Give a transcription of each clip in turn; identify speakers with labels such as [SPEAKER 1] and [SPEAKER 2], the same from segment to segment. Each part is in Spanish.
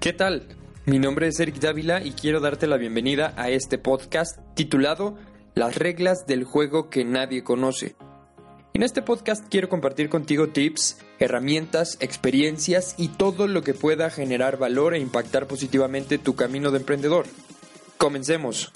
[SPEAKER 1] ¿Qué tal? Mi nombre es Eric Dávila y quiero darte la bienvenida a este podcast titulado Las reglas del juego que nadie conoce. En este podcast quiero compartir contigo tips, herramientas, experiencias y todo lo que pueda generar valor e impactar positivamente tu camino de emprendedor. Comencemos.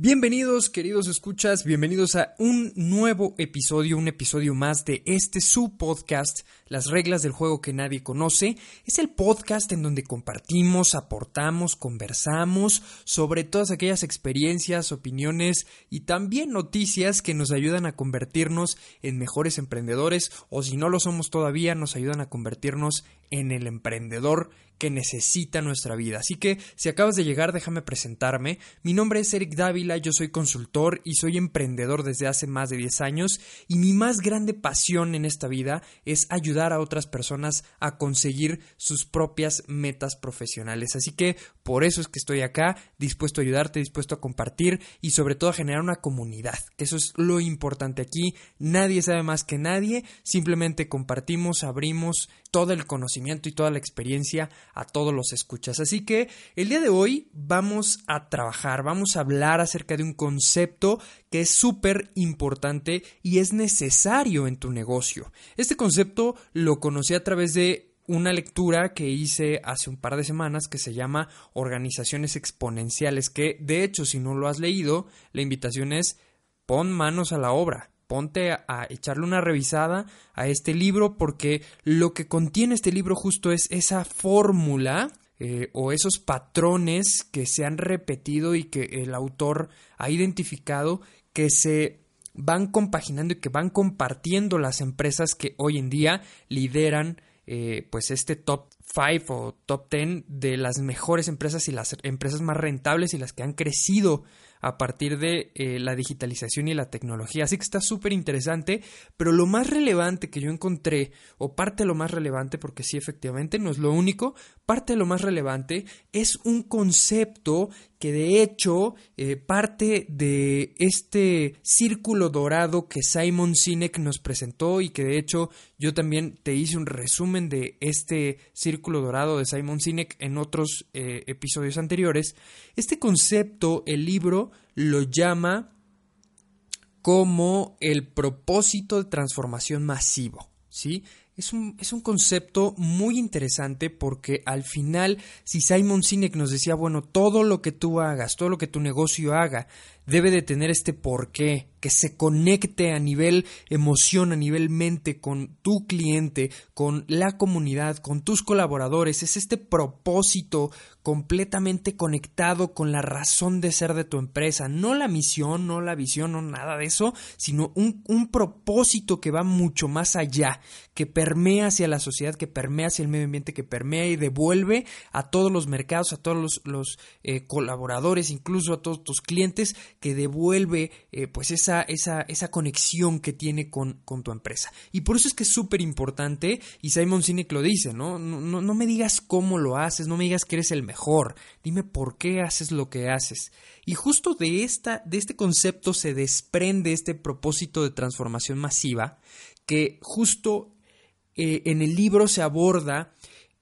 [SPEAKER 1] Bienvenidos, queridos escuchas, bienvenidos a un nuevo episodio, un episodio más de este su podcast, Las reglas del juego que nadie conoce. Es el podcast en donde compartimos, aportamos, conversamos sobre todas aquellas experiencias, opiniones y también noticias que nos ayudan a convertirnos en mejores emprendedores o si no lo somos todavía, nos ayudan a convertirnos en el emprendedor que necesita nuestra vida. Así que si acabas de llegar, déjame presentarme. Mi nombre es Eric Dávila, yo soy consultor y soy emprendedor desde hace más de 10 años y mi más grande pasión en esta vida es ayudar a otras personas a conseguir sus propias metas profesionales. Así que por eso es que estoy acá, dispuesto a ayudarte, dispuesto a compartir y sobre todo a generar una comunidad, eso es lo importante aquí. Nadie sabe más que nadie, simplemente compartimos, abrimos todo el conocimiento y toda la experiencia a todos los escuchas. Así que el día de hoy vamos a trabajar, vamos a hablar acerca de un concepto que es súper importante y es necesario en tu negocio. Este concepto lo conocí a través de una lectura que hice hace un par de semanas que se llama Organizaciones Exponenciales, que de hecho si no lo has leído, la invitación es pon manos a la obra, ponte a, echarle una revisada a este libro porque lo que contiene este libro justo es esa fórmula eh, o esos patrones que se han repetido y que el autor ha identificado que se van compaginando y que van compartiendo las empresas que hoy en día lideran eh, pues este top 5 o top 10 de las mejores empresas y las empresas más rentables y las que han crecido a partir de eh, la digitalización y la tecnología. Así que está súper interesante, pero lo más relevante que yo encontré, o parte de lo más relevante, porque sí, efectivamente, no es lo único, parte de lo más relevante es un concepto que de hecho eh, parte de este círculo dorado que Simon Sinek nos presentó y que de hecho yo también te hice un resumen de este círculo dorado de Simon Sinek en otros eh, episodios anteriores. Este concepto, el libro lo llama como el propósito de transformación masivo. ¿sí? Es un, es un, concepto muy interesante porque al final, si Simon Sinek nos decía, bueno, todo lo que tú hagas, todo lo que tu negocio haga, debe de tener este porqué, que se conecte a nivel emoción, a nivel mente con tu cliente, con la comunidad, con tus colaboradores. Es este propósito completamente conectado con la razón de ser de tu empresa. No la misión, no la visión, no nada de eso, sino un, propósito que va mucho más allá, que permea hacia la sociedad, que permea hacia el medio ambiente, que permea y devuelve a todos los mercados, a todos los, los eh, colaboradores, incluso a todos tus clientes, que devuelve eh, pues esa esa, esa, conexión que tiene con, con, tu empresa. Y por eso es que es súper importante, y Simon Sinek lo dice, ¿no? No, ¿no? me digas cómo lo haces, no me digas que eres el mejor, dime por qué haces lo que haces. Y justo de, esta, de este concepto se desprende este propósito de transformación masiva, que justo eh, en el libro se aborda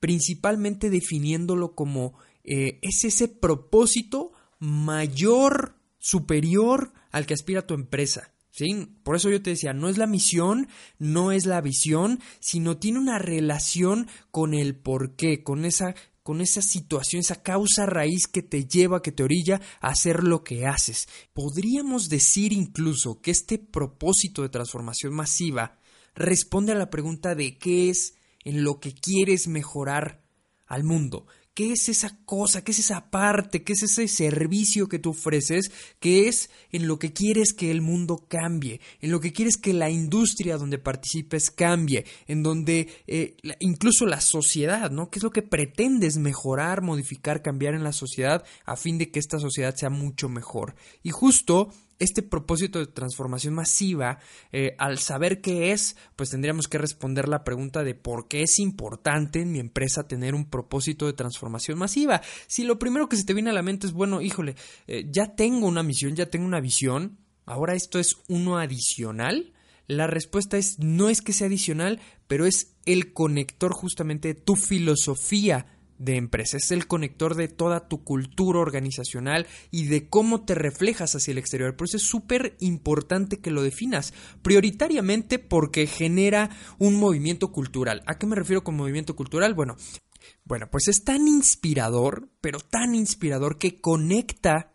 [SPEAKER 1] principalmente definiéndolo como eh, es ese propósito mayor, superior al que aspira tu empresa. ¿Sí? Por eso yo te decía, no es la misión, no es la visión, sino tiene una relación con el porqué, con esa, con esa situación, esa causa raíz que te lleva, que te orilla a hacer lo que haces. Podríamos decir incluso que este propósito de transformación masiva responde a la pregunta de qué es en lo que quieres mejorar al mundo, ¿Qué es esa cosa? ¿Qué es esa parte? ¿Qué es ese servicio que tú ofreces? ¿Qué es en lo que quieres que el mundo cambie? En lo que quieres que la industria donde participes cambie? En donde eh, incluso la sociedad, ¿no? ¿Qué es lo que pretendes mejorar, modificar, cambiar en la sociedad a fin de que esta sociedad sea mucho mejor? Y justo este propósito de transformación masiva, eh, al saber qué es, pues tendríamos que responder la pregunta de por qué es importante en mi empresa tener un propósito de transformación masiva. Si lo primero que se te viene a la mente es, bueno, híjole, eh, ya tengo una misión, ya tengo una visión, ahora esto es uno adicional. La respuesta es no es que sea adicional, pero es el conector justamente de tu filosofía de empresa, es el conector de toda tu cultura organizacional y de cómo te reflejas hacia el exterior. Por eso es súper importante que lo definas, prioritariamente porque genera un movimiento cultural. ¿A qué me refiero con movimiento cultural? Bueno, bueno, pues es tan inspirador, pero tan inspirador que conecta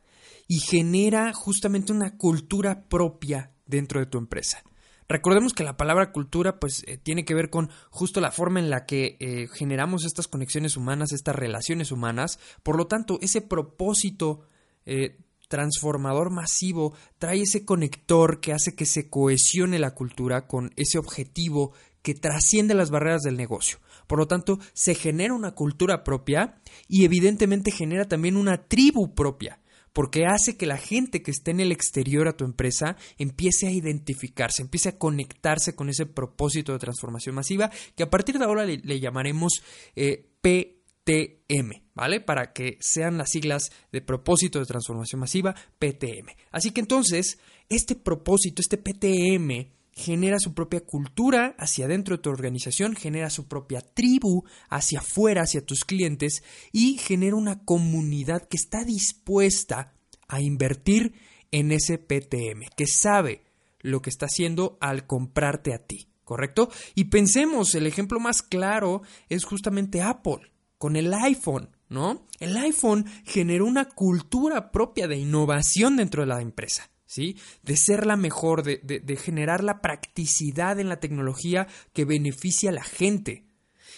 [SPEAKER 1] y genera justamente una cultura propia dentro de tu empresa. Recordemos que la palabra cultura pues eh, tiene que ver con justo la forma en la que eh, generamos estas conexiones humanas, estas relaciones humanas. Por lo tanto, ese propósito eh, transformador masivo trae ese conector que hace que se cohesione la cultura con ese objetivo que trasciende las barreras del negocio. Por lo tanto, se genera una cultura propia y evidentemente genera también una tribu propia porque hace que la gente que esté en el exterior a tu empresa empiece a identificarse, empiece a conectarse con ese propósito de transformación masiva que a partir de ahora le, llamaremos eh, PTM, ¿vale? Para que sean las siglas de propósito de transformación masiva, PTM. Así que entonces, este propósito, este PTM, genera su propia cultura hacia adentro de tu organización, genera su propia tribu hacia afuera, hacia tus clientes y genera una comunidad que está dispuesta a invertir en ese PTM, que sabe lo que está haciendo al comprarte a ti, ¿correcto? Y pensemos, el ejemplo más claro es justamente Apple con el iPhone, ¿no? El iPhone generó una cultura propia de innovación dentro de la empresa. ¿Sí? De ser la mejor, de, de, generar la practicidad en la tecnología que beneficia a la gente.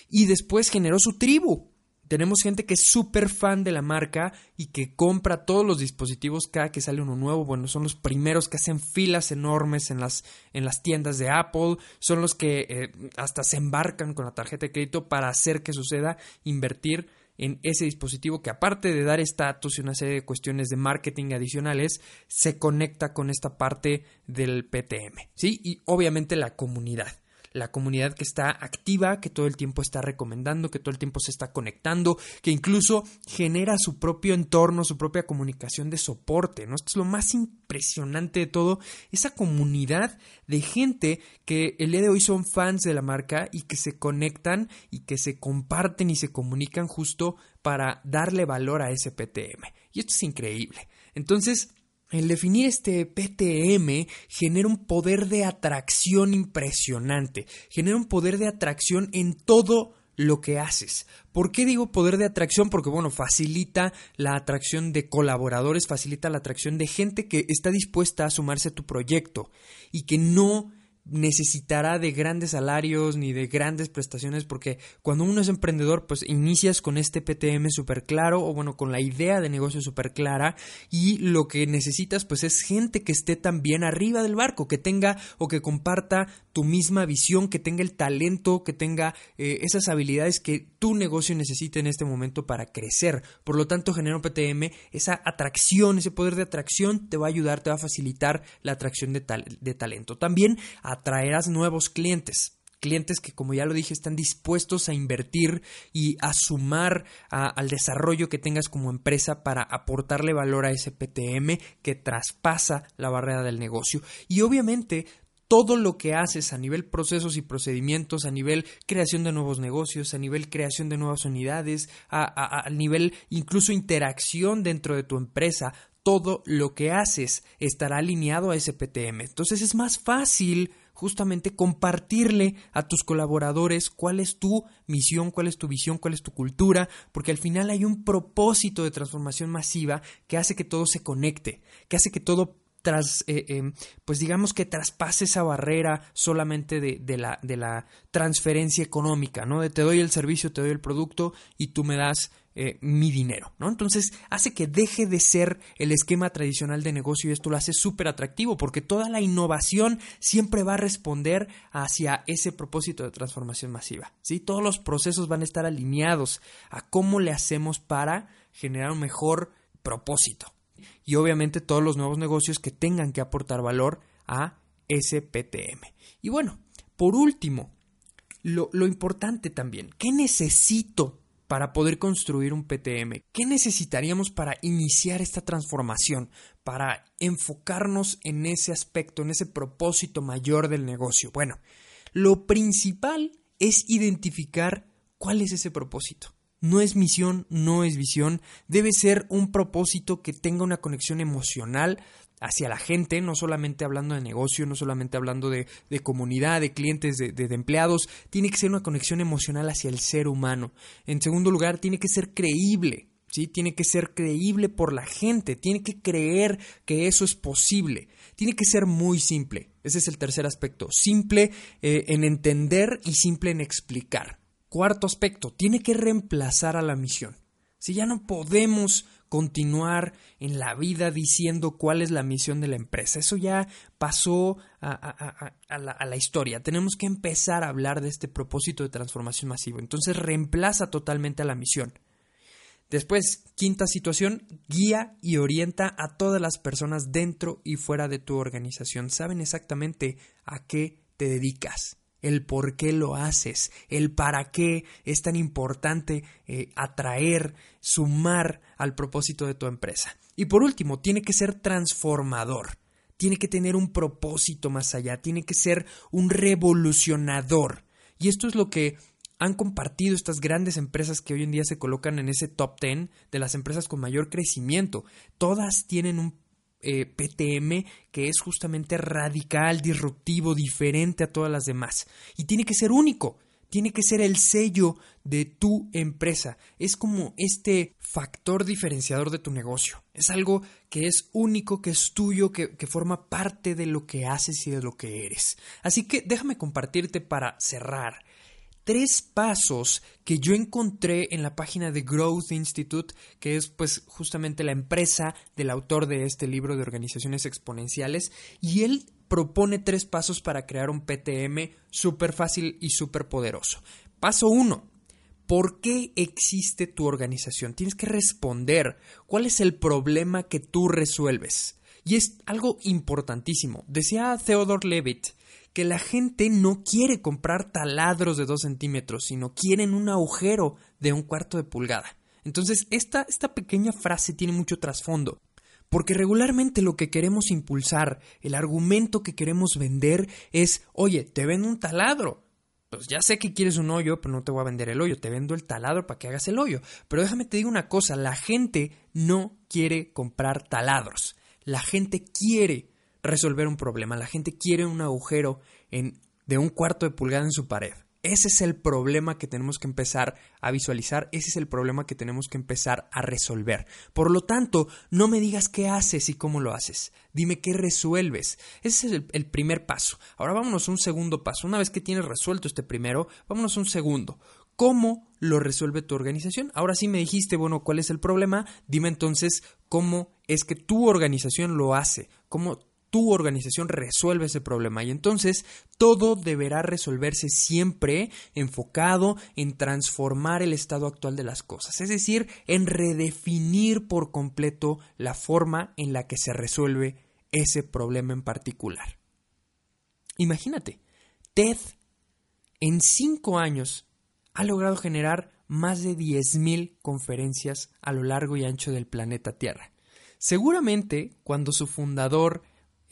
[SPEAKER 1] Y después generó su tribu. Tenemos gente que es súper fan de la marca y que compra todos los dispositivos cada que sale uno nuevo. Bueno, son los primeros que hacen filas enormes en las, en las tiendas de Apple. Son los que eh, hasta se embarcan con la tarjeta de crédito para hacer que suceda, invertir en ese dispositivo que aparte de dar estatus y una serie de cuestiones de marketing adicionales, se conecta con esta parte del PTM, ¿sí? Y obviamente la comunidad la comunidad que está activa, que todo el tiempo está recomendando, que todo el tiempo se está conectando, que incluso genera su propio entorno, su propia comunicación de soporte, ¿no? Esto es lo más impresionante de todo, esa comunidad de gente que el día de hoy son fans de la marca y que se conectan y que se comparten y se comunican justo para darle valor a ese PTM. Y esto es increíble. Entonces, el definir este PTM genera un poder de atracción impresionante, genera un poder de atracción en todo lo que haces. ¿Por qué digo poder de atracción? Porque, bueno, facilita la atracción de colaboradores, facilita la atracción de gente que está dispuesta a sumarse a tu proyecto y que no necesitará de grandes salarios ni de grandes prestaciones porque cuando uno es emprendedor pues inicias con este PTM súper claro o bueno con la idea de negocio súper clara y lo que necesitas pues es gente que esté también arriba del barco que tenga o que comparta tu misma visión que tenga el talento que tenga eh, esas habilidades que tu negocio necesita en este momento para crecer. Por lo tanto genera un PTM esa atracción ese poder de atracción te va a ayudar te va a facilitar la atracción de, de talento. También atraerás nuevos clientes clientes que, como ya lo dije, están dispuestos a invertir y a sumar al desarrollo que tengas como empresa para aportarle valor a ese PTM que traspasa la barrera del negocio. Y obviamente todo lo que haces a nivel procesos y procedimientos, a nivel creación de nuevos negocios, a nivel creación de nuevas unidades, a, a nivel incluso interacción dentro de tu empresa, todo lo que haces estará alineado a ese PTM. Entonces es más fácil justamente compartirle a tus colaboradores cuál es tu misión, cuál es tu visión, cuál es tu cultura, porque al final hay un propósito de transformación masiva que hace que todo se conecte, que hace que todo tras, eh, em, pues digamos que traspase esa barrera solamente de, la, de la transferencia económica, ¿no? De te doy el servicio, te doy el producto y tú me das eh, mi dinero, ¿no? Entonces hace que deje de ser el esquema tradicional de negocio y esto lo hace súper atractivo porque toda la innovación siempre va a responder hacia ese propósito de transformación masiva, ¿sí? Todos los procesos van a estar alineados a cómo le hacemos para generar un mejor propósito. y obviamente todos los nuevos negocios que tengan que aportar valor a ese PTM. Y bueno, por último, lo, lo importante también, ¿qué necesito para poder construir un PTM? ¿Qué necesitaríamos para iniciar esta transformación, para enfocarnos en ese aspecto, en ese propósito mayor del negocio? Bueno, lo principal es identificar cuál es ese propósito. No es misión, no es visión, debe ser un propósito que tenga una conexión emocional hacia la gente, no solamente hablando de negocio, no solamente hablando de, comunidad, de clientes, de, empleados, tiene que ser una conexión emocional hacia el ser humano. En segundo lugar, tiene que ser creíble, ¿sí? Tiene que ser creíble por la gente, tiene que creer que eso es posible, tiene que ser muy simple. Ese es el tercer aspecto, simple eh, en entender y simple en explicar. Cuarto aspecto, tiene que reemplazar a la misión. Si ya no podemos continuar en la vida diciendo cuál es la misión de la empresa, eso ya pasó a, la, la, historia. Tenemos que empezar a hablar de este propósito de transformación masiva. Entonces reemplaza totalmente a la misión. Después, quinta situación, guía y orienta a todas las personas dentro y fuera de tu organización. Saben exactamente a qué te dedicas el por qué lo haces, el para qué es tan importante eh, atraer, sumar al propósito de tu empresa. Y por último, tiene que ser transformador, tiene que tener un propósito más allá, tiene que ser un revolucionador. Y esto es lo que han compartido estas grandes empresas que hoy en día se colocan en ese top 10 de las empresas con mayor crecimiento. Todas tienen un eh, PTM que es justamente radical, disruptivo, diferente a todas las demás. Y tiene que ser único, tiene que ser el sello de tu empresa. Es como este factor diferenciador de tu negocio. Es algo que es único, que es tuyo, que, que forma parte de lo que haces y de lo que eres. Así que déjame compartirte para cerrar tres pasos que yo encontré en la página de Growth Institute, que es pues justamente la empresa del autor de este libro de organizaciones exponenciales, y él propone tres pasos para crear un PTM súper fácil y súper poderoso. Paso uno, ¿Por qué existe tu organización? Tienes que responder cuál es el problema que tú resuelves. Y es algo importantísimo. Decía Theodore Levitt que la gente no quiere comprar taladros de dos centímetros, sino quieren un agujero de un cuarto de pulgada. Entonces, esta, esta pequeña frase tiene mucho trasfondo. Porque regularmente lo que queremos impulsar, el argumento que queremos vender es, oye, te vendo un taladro. Pues ya sé que quieres un hoyo, pero no te voy a vender el hoyo, te vendo el taladro para que hagas el hoyo. Pero déjame te digo una cosa, la gente no quiere comprar taladros. La gente quiere resolver un problema. La gente quiere un agujero en, de un cuarto de pulgada en su pared. Ese es el problema que tenemos que empezar a visualizar, ese es el problema que tenemos que empezar a resolver. Por lo tanto, no me digas qué haces y cómo lo haces, dime qué resuelves. Ese es el, primer paso. Ahora vámonos a un segundo paso. Una vez que tienes resuelto este primero, vámonos a un segundo. ¿Cómo lo resuelve tu organización? Ahora sí me dijiste, bueno, ¿cuál es el problema? Dime entonces cómo es que tu organización lo hace, tu organización resuelve ese problema y entonces todo deberá resolverse siempre enfocado en transformar el estado actual de las cosas, es decir, en redefinir por completo la forma en la que se resuelve ese problema en particular. Imagínate, Ted en cinco años ha logrado generar más de 10.000 conferencias a lo largo y ancho del planeta Tierra. Seguramente cuando su fundador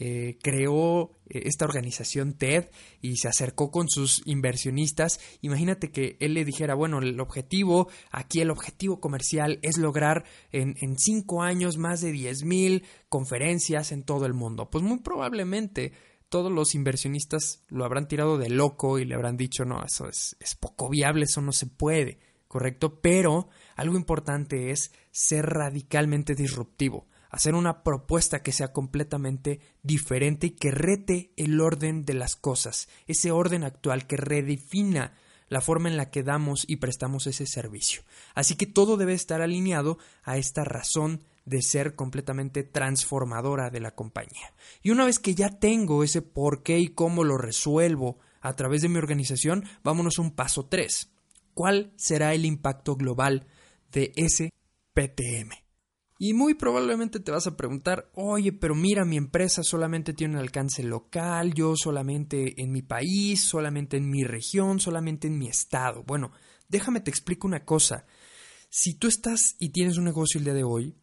[SPEAKER 1] eh, creó eh, esta organización TED y se acercó con sus inversionistas, imagínate que él le dijera, bueno, el objetivo, aquí el objetivo comercial es lograr en, cinco años más de 10 mil conferencias en todo el mundo. Pues muy probablemente todos los inversionistas lo habrán tirado de loco y le habrán dicho, no, eso es, es poco viable, eso no se puede, ¿correcto? Pero algo importante es ser radicalmente disruptivo hacer una propuesta que sea completamente diferente y que rete el orden de las cosas, ese orden actual que redefina la forma en la que damos y prestamos ese servicio. Así que todo debe estar alineado a esta razón de ser completamente transformadora de la compañía. Y una vez que ya tengo ese por qué y cómo lo resuelvo a través de mi organización, vámonos un paso 3. ¿Cuál será el impacto global de ese PTM? Y muy probablemente te vas a preguntar, oye, pero mira, mi empresa solamente tiene un alcance local, yo solamente en mi país, solamente en mi región, solamente en mi estado. Bueno, déjame te explico una cosa. Si tú estás y tienes un negocio el día de hoy,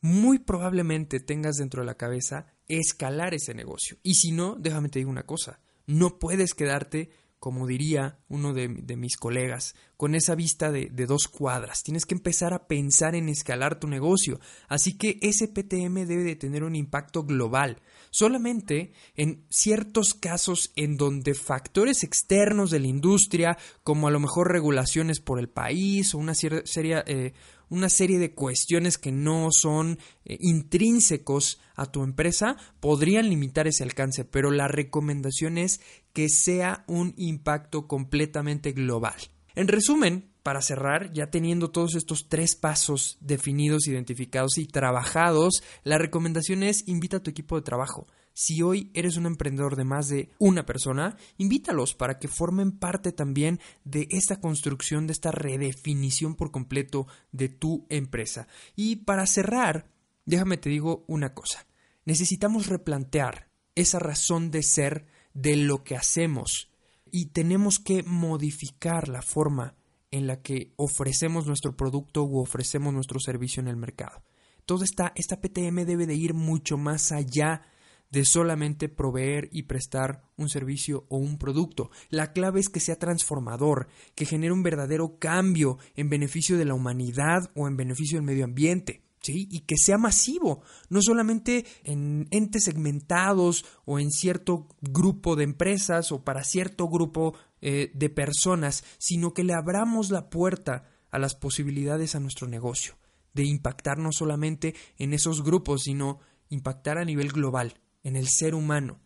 [SPEAKER 1] muy probablemente tengas dentro de la cabeza escalar ese negocio. Y si no, déjame te digo una cosa, no puedes quedarte como diría uno de, mis colegas, con esa vista de, dos cuadras. Tienes que empezar a pensar en escalar tu negocio. Así que ese PTM debe de tener un impacto global. Solamente en ciertos casos en donde factores externos de la industria, como a lo mejor regulaciones por el país o una serie, eh, una serie de cuestiones que no son eh, intrínsecos a tu empresa podrían limitar ese alcance, pero la recomendación es que sea un impacto completamente global. En resumen, para cerrar, ya teniendo todos estos tres pasos definidos, identificados y trabajados, la recomendación es invita a tu equipo de trabajo. Si hoy eres un emprendedor de más de una persona, invítalos para que formen parte también de esta construcción, de esta redefinición por completo de tu empresa. Y para cerrar, déjame te digo una cosa. Necesitamos replantear esa razón de ser de lo que hacemos y tenemos que modificar la forma en la que ofrecemos nuestro producto u ofrecemos nuestro servicio en el mercado. Toda esta, esta PTM debe de ir mucho más allá de solamente proveer y prestar un servicio o un producto. La clave es que sea transformador, que genere un verdadero cambio en beneficio de la humanidad o en beneficio del medio ambiente. ¿Sí? y que sea masivo, no solamente en entes segmentados o en cierto grupo de empresas o para cierto grupo eh, de personas, sino que le abramos la puerta a las posibilidades a nuestro negocio, de impactar no solamente en esos grupos, sino impactar a nivel global en el ser humano.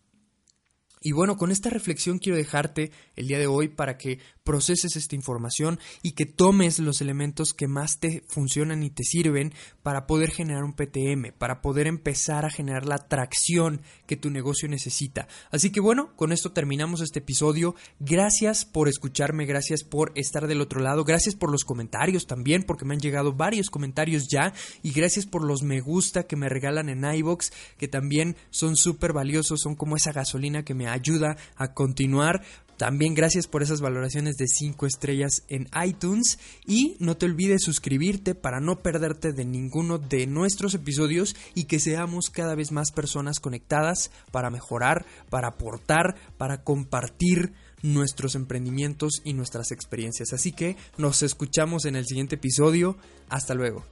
[SPEAKER 1] Y bueno, con esta reflexión quiero dejarte el día de hoy para que proceses esta información y que tomes los elementos que más te funcionan y te sirven para poder generar un PTM, para poder empezar a generar la tracción que tu negocio necesita. Así que bueno, con esto terminamos este episodio. Gracias por escucharme, gracias por estar del otro lado, gracias por los comentarios también, porque me han llegado varios comentarios ya, y gracias por los me gusta que me regalan en iBox, que también son súper valiosos, son como esa gasolina que me ayuda a continuar. También gracias por esas valoraciones de 5 estrellas en iTunes y no te olvides suscribirte para no perderte de ninguno de nuestros episodios y que seamos cada vez más personas conectadas para mejorar, para aportar, para compartir nuestros emprendimientos y nuestras experiencias. Así que nos escuchamos en el siguiente episodio. Hasta luego.